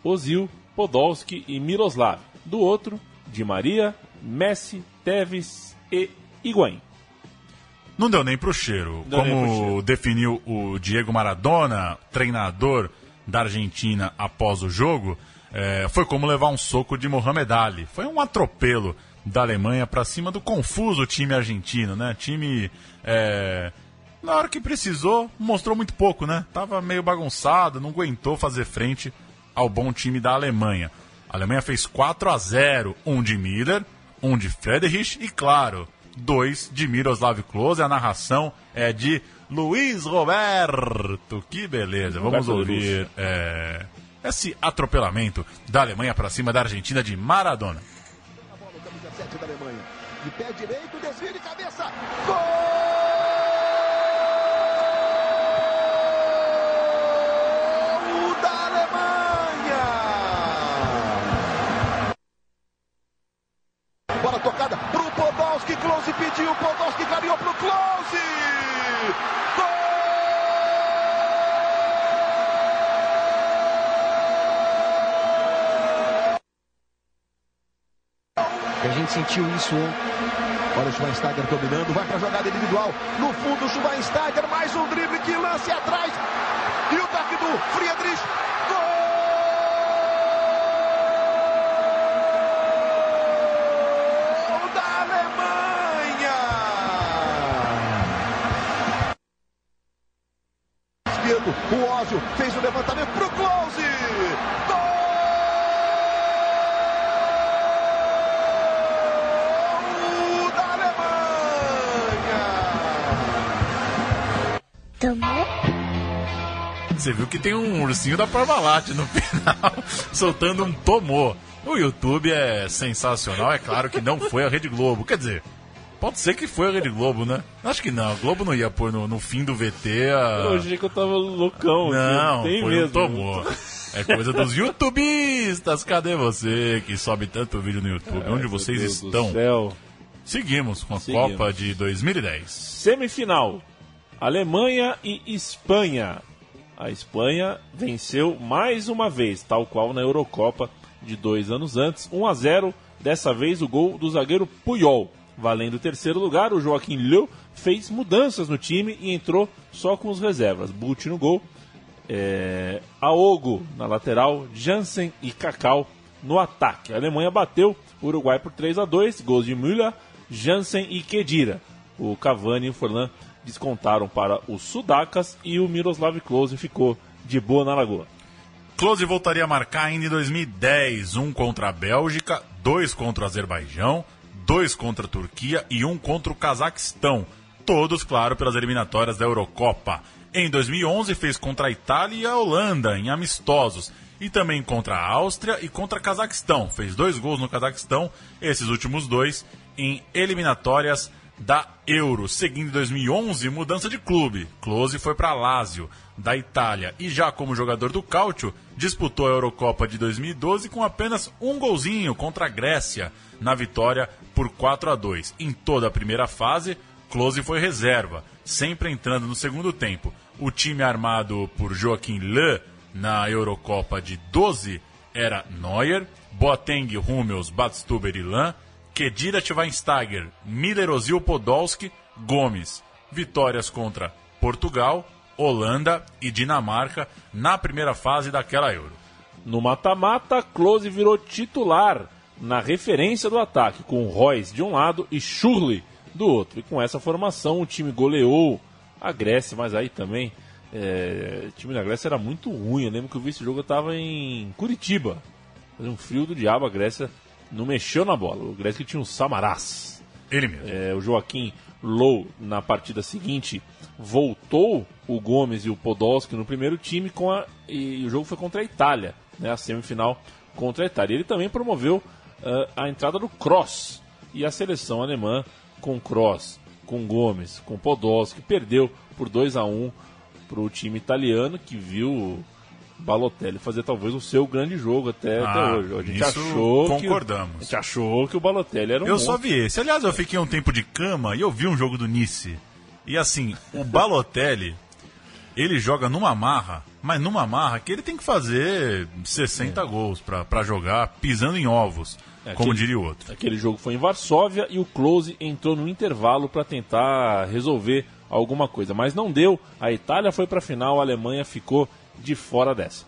Ozil, Podolski e Miroslav. Do outro, Di Maria, Messi, Tevez e Higuaín. Não deu nem pro cheiro. Nem Como pro cheiro. definiu o Diego Maradona, treinador da Argentina após o jogo, é, foi como levar um soco de Mohamed Ali. Foi um atropelo da Alemanha para cima do confuso time argentino, né? Time é, na hora que precisou mostrou muito pouco, né? Tava meio bagunçado, não aguentou fazer frente ao bom time da Alemanha. A Alemanha fez 4 a 0, um de Miller, um de Friedrich e claro, dois de Miroslav Klose. A narração é de Luiz Roberto. Que beleza. Vamos Roberto ouvir é, esse atropelamento da Alemanha para cima da Argentina de Maradona. Camisa 7 da Alemanha. De pé direito, desvio de cabeça. Gol da Alemanha! Bola tocada pro Podolski. Close pediu. Podolski caminhou pro Close. E a gente sentiu isso ontem. Olha o Schweinsteiger dominando, vai para a jogada individual. No fundo, o Schweinsteiger, mais um drible que lance atrás. E o toque do Friedrich. Gol da Alemanha! O Ósio fez o levantamento Você viu que tem um ursinho da Parmalat no final, [laughs] soltando um tomô. O YouTube é sensacional, é claro que não foi a Rede Globo. Quer dizer, pode ser que foi a Rede Globo, né? Acho que não, a Globo não ia pôr no, no fim do VT a... Eu achei que eu tava loucão. Não, tem foi mesmo. um tomô. É coisa dos youtubistas. Cadê você que sobe tanto vídeo no YouTube? Onde vocês Deus estão? Seguimos com a Seguimos. Copa de 2010. Semifinal: Alemanha e Espanha. A Espanha venceu mais uma vez, tal qual na Eurocopa de dois anos antes, 1 a 0. Dessa vez o gol do zagueiro Puyol. Valendo o terceiro lugar, o Joaquim Löw fez mudanças no time e entrou só com os reservas. Butti no gol, é, Aogo na lateral, Jansen e Cacau no ataque. A Alemanha bateu o Uruguai por 3 a 2 gols de Müller, Jansen e Kedira. O Cavani e o Forlan descontaram para os Sudacas e o Miroslav Klose ficou de boa na lagoa. Klose voltaria a marcar ainda em 2010, um contra a Bélgica, dois contra o Azerbaijão, dois contra a Turquia e um contra o Cazaquistão. Todos, claro, pelas eliminatórias da Eurocopa. Em 2011 fez contra a Itália e a Holanda em amistosos e também contra a Áustria e contra o Cazaquistão. Fez dois gols no Cazaquistão, esses últimos dois em eliminatórias da Euro. Seguindo em 2011, mudança de clube. Klose foi para Lazio, da Itália, e já como jogador do Calcio, disputou a Eurocopa de 2012 com apenas um golzinho contra a Grécia, na vitória por 4 a 2. Em toda a primeira fase, Klose foi reserva, sempre entrando no segundo tempo. O time armado por Joaquim Le na Eurocopa de 12 era Neuer, Boateng, Hummels, Batstuber e Lan, Kedira Schweinsteiger, Miller Ozil Podolski, Gomes. Vitórias contra Portugal, Holanda e Dinamarca na primeira fase daquela Euro. No mata-mata, Klose virou titular na referência do ataque, com Royce de um lado e Schurli do outro. E com essa formação, o time goleou a Grécia, mas aí também é, o time da Grécia era muito ruim. Eu lembro que eu vi esse jogo, eu estava em Curitiba. Fazia um frio do diabo, a Grécia não mexeu na bola. O que tinha um Samaras. Ele mesmo. É, o Joaquim Low, na partida seguinte, voltou o Gomes e o Podolski no primeiro time com a, e o jogo foi contra a Itália, né, a semifinal contra a Itália. Ele também promoveu uh, a entrada do Cross e a seleção alemã com Cross, com Gomes, com Podolski, perdeu por 2 a 1 para o time italiano que viu Balotelli fazer talvez o seu grande jogo até, Ah, até hoje. A gente achou concordamos. Que, a gente achou que o Balotelli era um Eu monstro. só vi esse. Aliás, eu fiquei um tempo de cama e eu vi um jogo do Nice. E assim, o Balotelli, ele joga numa marra, mas numa marra que ele tem que fazer 60 gols pra pra jogar pisando em ovos, É, como aquele- diria o outro. Aquele jogo foi em Varsóvia e o Close entrou no intervalo para tentar resolver alguma coisa, mas não deu. A Itália foi para a final, a Alemanha ficou de fora dessa.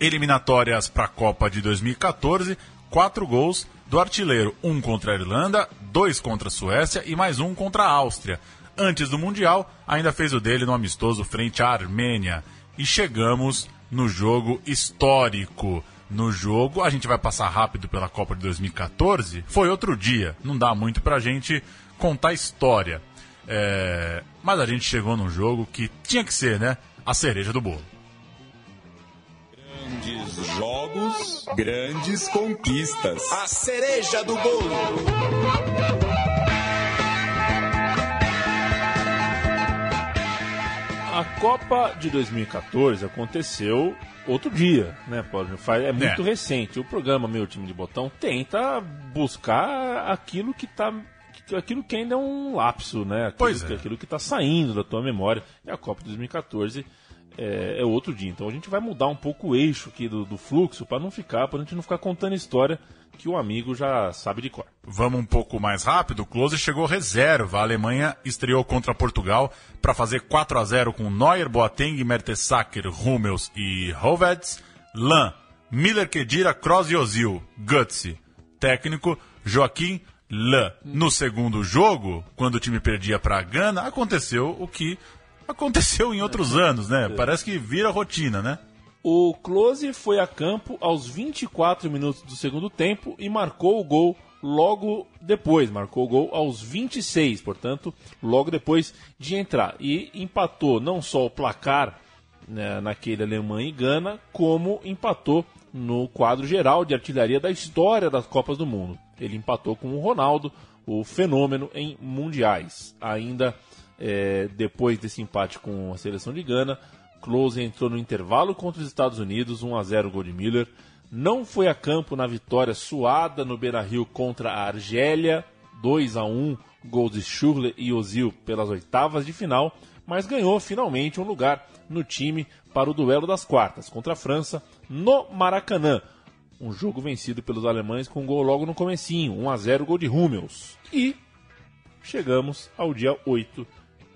Eliminatórias para a Copa de 2014, quatro gols do artilheiro, um contra a Irlanda, dois contra a Suécia e mais um contra a Áustria. Antes do Mundial, ainda fez o dele no amistoso frente à Armênia. E chegamos no jogo histórico. No jogo, a gente vai passar rápido pela Copa de 2014. Foi outro dia, não dá muito pra gente contar história. É, Mas a gente chegou num jogo que tinha que ser, né? A cereja do bolo. Jogos, grandes conquistas. A cereja do bolo. A Copa de 2014 aconteceu outro dia, né, Paulo? É muito É. recente. O programa Meu Time de Botão tenta buscar aquilo que tá. aquilo que ainda é um lapso, né? Aquilo, Pois que, é. aquilo que tá saindo da tua memória. E a Copa de 2014 é, é outro dia. Então a gente vai mudar um pouco o eixo aqui do, do fluxo para não ficar, para gente não ficar contando história que o amigo já sabe de cor. Vamos um pouco mais rápido. O Klose chegou reserva. A Alemanha estreou contra Portugal para fazer 4 a 0 com Neuer, Boateng, Mertesacker, Hummels e Hovedes. Lan, Miller, Kedira, Kroos e Ozil. Gutsi. Técnico, Joaquim Le. No segundo jogo, quando o time perdia para a Gana, aconteceu o que aconteceu em outros anos, né? Parece que vira rotina, né? O Close foi a campo aos 24 minutos do segundo tempo e marcou o gol logo depois, marcou o gol aos 26, portanto, logo depois de entrar. E empatou não só o placar né, naquele Alemanha e Gana, como empatou no quadro geral de artilharia da história das Copas do Mundo. Ele empatou com o Ronaldo, o fenômeno em mundiais. Ainda é, depois desse empate com a seleção de Gana, Close entrou no intervalo contra os Estados Unidos, 1 a 0 gol de Miller. Não foi a campo na vitória suada no Beira-Rio contra a Argélia, 2 a 1 gols de Schürrle e Ozil pelas oitavas de final, mas ganhou finalmente um lugar no time para o duelo das quartas contra a França no Maracanã. Um jogo vencido pelos alemães com um gol logo no comecinho, 1 a 0 gol de Hummels. E chegamos ao dia 8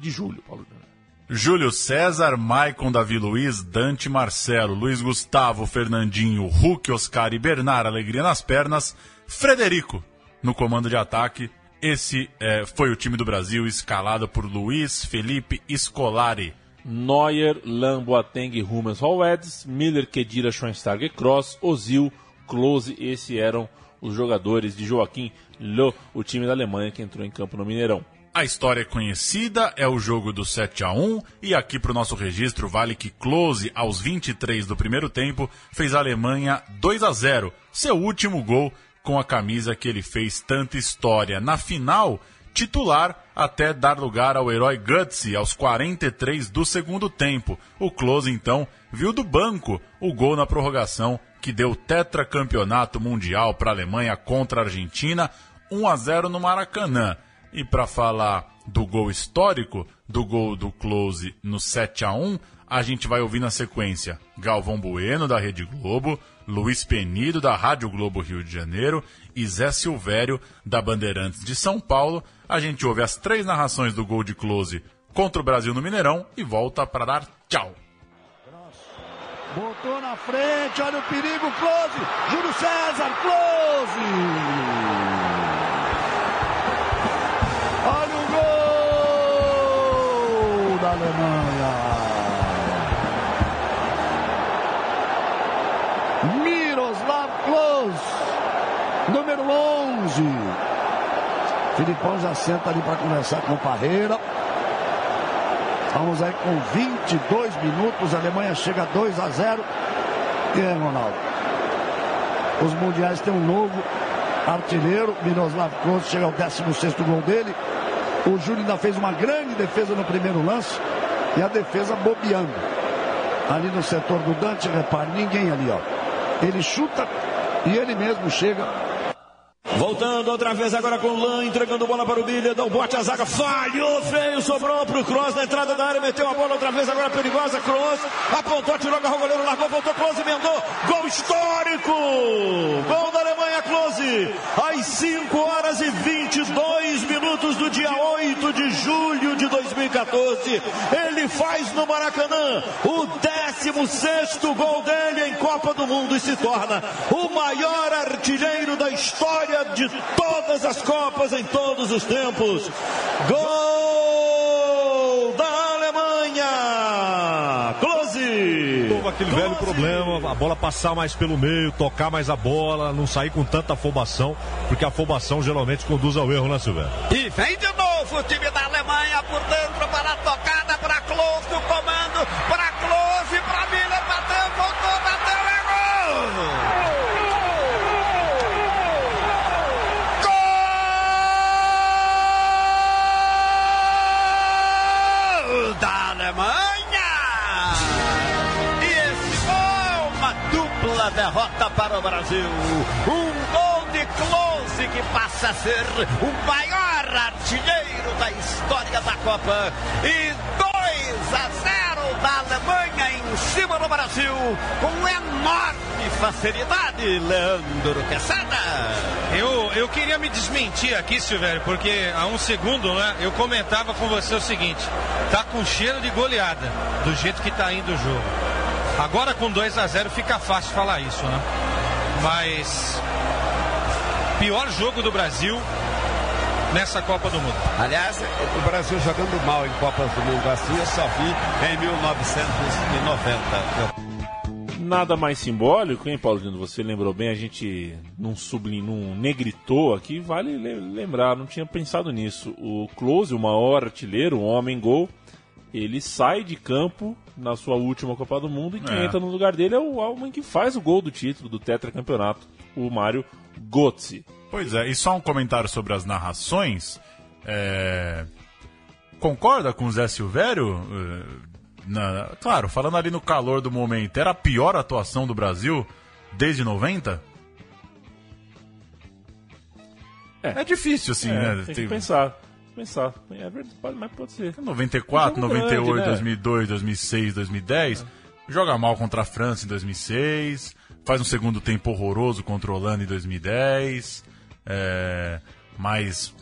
de julho, Paulo Júnior. Júlio César, Maicon, Davi Luiz, Dante Marcelo, Luiz Gustavo, Fernandinho, Hulk, Oscar e Bernard, alegria nas pernas, Frederico no comando de ataque. Esse é, foi o time do Brasil escalado por Luiz Felipe Scolari. Neuer, Lam, Boateng, Hummels, Hallweds, Miller, Kedira, Schweinsteiger, Cross, Ozil, Klose, esses eram os jogadores de Joaquim Löw, o time da Alemanha que entrou em campo no Mineirão. A história é conhecida, é o jogo do 7 a 1 e aqui para o nosso registro vale que Klose, aos 23 do primeiro tempo, fez a Alemanha 2 a 0, seu último gol com a camisa que ele fez tanta história. Na final, titular até dar lugar ao herói Gutsy aos 43 do segundo tempo. O Klose então viu do banco o gol na prorrogação que deu tetracampeonato mundial para a Alemanha contra a Argentina, 1 a 0 no Maracanã. E para falar do gol histórico, do gol do Close no 7 a 1 a gente vai ouvir na sequência Galvão Bueno, da Rede Globo, Luiz Penido, da Rádio Globo Rio de Janeiro e Zé Silvério, da Bandeirantes de São Paulo. A gente ouve as três narrações do gol de Close contra o Brasil no Mineirão e volta para dar tchau. Botou na frente, olha o perigo, Close, Júlio César, Close! Da Alemanha. Miroslav Klose, número 11. Filipão já senta ali para conversar com o Parreira. Vamos aí com 22 minutos. A Alemanha chega a 2 a 0. E aí, Ronaldo? Os mundiais têm um novo artilheiro. Miroslav Klose chega ao 16 gol dele. O Júlio ainda fez uma grande defesa no primeiro lance. E a defesa bobeando. Ali no setor do Dante, repare, ninguém ali, ó. Ele chuta e ele mesmo chega Voltando outra vez agora com o Lan, entregando bola para o Bilha, dá o bote a zaga, falhou, feio, sobrou para o Cross na entrada da área, meteu a bola outra vez agora perigosa, Cross, apontou, tirou, agarrou o goleiro, largou, voltou, Close, emendou, gol histórico! Gol da Alemanha, Close, às 5 horas e 22 minutos do dia 8 de julho de 2014, ele faz no Maracanã o 16 gol dele em Copa do Mundo e se torna o maior artilheiro da história de todas as Copas em todos os tempos. Gol Houve aquele velho problema, a bola passar mais pelo meio, tocar mais a bola, não sair com tanta afobação, porque a afobação geralmente conduz ao erro, né, Silvério? E vem de novo o time da Alemanha por dentro para a para o Brasil. Um gol de Close que passa a ser o maior artilheiro da história da Copa. E 2 a 0 da Alemanha em cima do Brasil com enorme facilidade, Leandro Quesada. Eu, eu queria me desmentir aqui, Silvério, porque há um segundo né, eu comentava com você o seguinte: tá com cheiro de goleada, do jeito que tá indo o jogo. Agora com 2 a 0 fica fácil falar isso, né? Mas pior jogo do Brasil nessa Copa do Mundo. Aliás, o Brasil jogando mal em Copas do Mundo assim eu só vi em 1990. nada mais simbólico, hein, Paulo Dino? Você lembrou bem, a gente não sublim, não negritou aqui, vale lembrar, não tinha pensado nisso. O Close, o maior artilheiro, o homem gol, ele sai de campo na sua última Copa do Mundo e quem É. entra no lugar dele é o homem que faz o gol do título do tetracampeonato, o Mário Götze. Pois é, e só um comentário sobre as narrações. é, Concorda com o Zé Silvério? É, na- Claro, falando ali no calor do momento, era a pior atuação do Brasil desde 90? É, difícil, assim, É, né? Tem Tem- que pensar. Pensar. É verdade, pode- mas pode ser. 94, Um jogo 98, grande, né? 2002, 2006, 2010. Joga mal contra a França em 2006. Faz um segundo tempo horroroso contra a Holanda em 2010. É, mas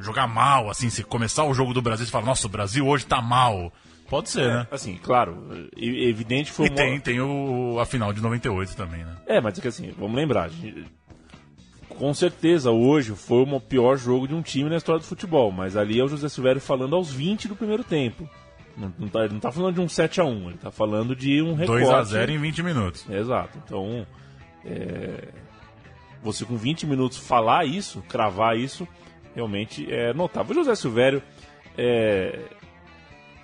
jogar mal, assim, se começar o jogo do Brasil e falar, nossa, o Brasil hoje tá mal. Pode ser, né? Assim, claro, é evidente foi E uma- tem, tem o, a final de 98 também, né? É, mas é que assim, vamos lembrar, a gente- com certeza hoje foi o pior jogo de um time na história do futebol, mas ali é o José Silvério falando aos 20 do primeiro tempo. Não, não tá, ele não tá falando de um 7x1, ele tá falando de um recorte. 2 a 0 em 20 minutos. Exato. Então, é, você com 20 minutos falar isso, cravar isso, realmente é notável. O José Silvério é,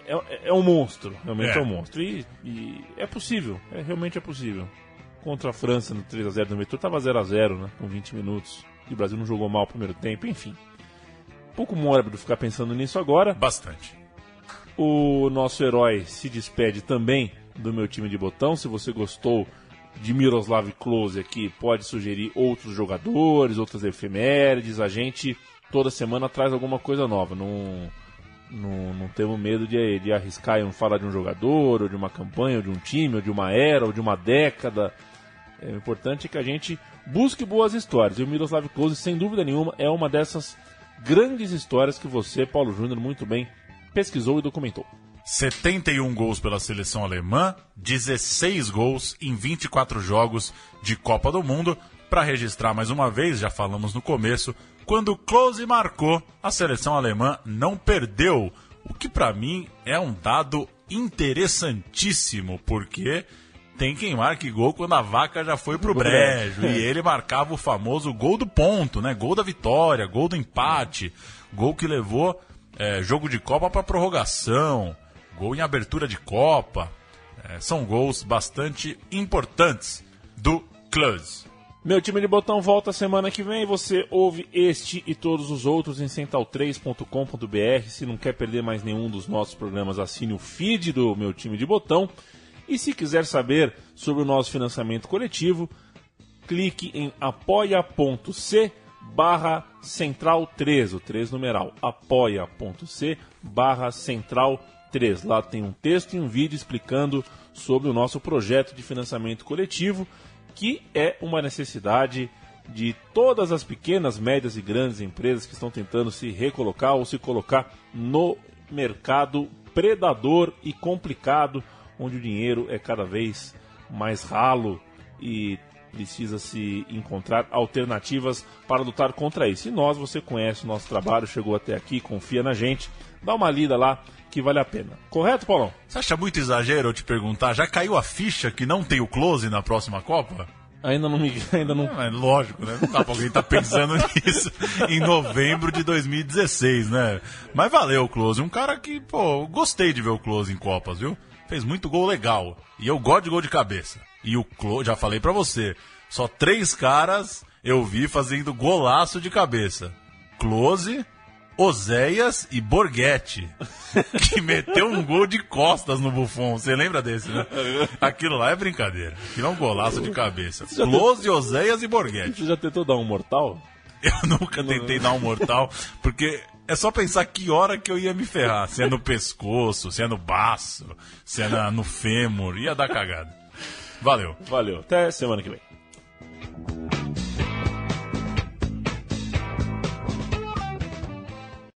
é, é um monstro, realmente é, É. um monstro. E, e é possível, é, realmente é possível. Contra a França no 3x0 no metrô, tava 0x0, né, com 20 minutos. E o Brasil não jogou mal o primeiro tempo, enfim. Pouco mórbido ficar pensando nisso agora. Bastante. O nosso herói se despede também do meu time de botão. Se você gostou de Miroslav Klose aqui, pode sugerir outros jogadores, outras efemérides. A gente toda semana traz alguma coisa nova. Não, não, não temos medo de, de arriscar e não falar de um jogador, ou de uma campanha, ou de um time, ou de uma era, ou de uma década. É, importante que a gente busque boas histórias. E o Miroslav Klose, sem dúvida nenhuma, é uma dessas grandes histórias que você, Paulo Júnior, muito bem pesquisou e documentou. 71 gols pela seleção alemã, 16 gols em 24 jogos de Copa do Mundo. Para registrar mais uma vez, já falamos no começo, quando Klose marcou, a seleção alemã não perdeu. O que para mim é um dado interessantíssimo, porque tem quem marque gol quando a vaca já foi pro brejo. E ele marcava o famoso gol do ponto, né? Gol da vitória, gol do empate, gol que levou é, jogo de Copa para prorrogação, gol em abertura de Copa. É, são gols bastante importantes do Klose. Meu time de botão volta semana que vem. Você ouve este e todos os outros em central3.com.br. Se não quer perder mais nenhum dos nossos programas, assine o feed do meu time de botão. E se quiser saber sobre o nosso financiamento coletivo, clique em apoia.c barra central 3, o 3 numeral, apoia.c barra central 3. Lá tem um texto e um vídeo explicando sobre o nosso projeto de financiamento coletivo, que é uma necessidade de todas as pequenas, médias e grandes empresas que estão tentando se recolocar ou se colocar no mercado predador e complicado, onde o dinheiro é cada vez mais ralo e precisa se encontrar alternativas para lutar contra isso. E nós, você conhece o nosso trabalho, chegou até aqui, confia na gente, dá uma lida lá que vale a pena. Correto, Paulão? Você acha muito exagero eu te perguntar? Já caiu a ficha que não tem o Close na próxima Copa? Ainda não me. [laughs] Ainda não... É, lógico, né? Não dá pra alguém estar pensando [laughs] nisso em novembro de 2016, né? Mas valeu o Close. Um cara que, pô, gostei de ver o Close em Copas, viu? Fez muito gol legal. E eu gosto de gol de cabeça. E o Close, já falei pra você, só três caras eu vi fazendo golaço de cabeça. Close, Oséias e Borghetti, [laughs] que meteu um gol de costas no Buffon. Você lembra desse, né? Aquilo lá é brincadeira. Aquilo é um golaço de cabeça. Close, Oséias e Borghetti. Você já tentou dar um mortal? Eu nunca tentei dar um mortal, porque é só pensar que hora que eu ia me ferrar. Se é no pescoço, se é no baço, se é na, no fêmur. Ia dar cagada. Valeu. Valeu. Até semana que vem.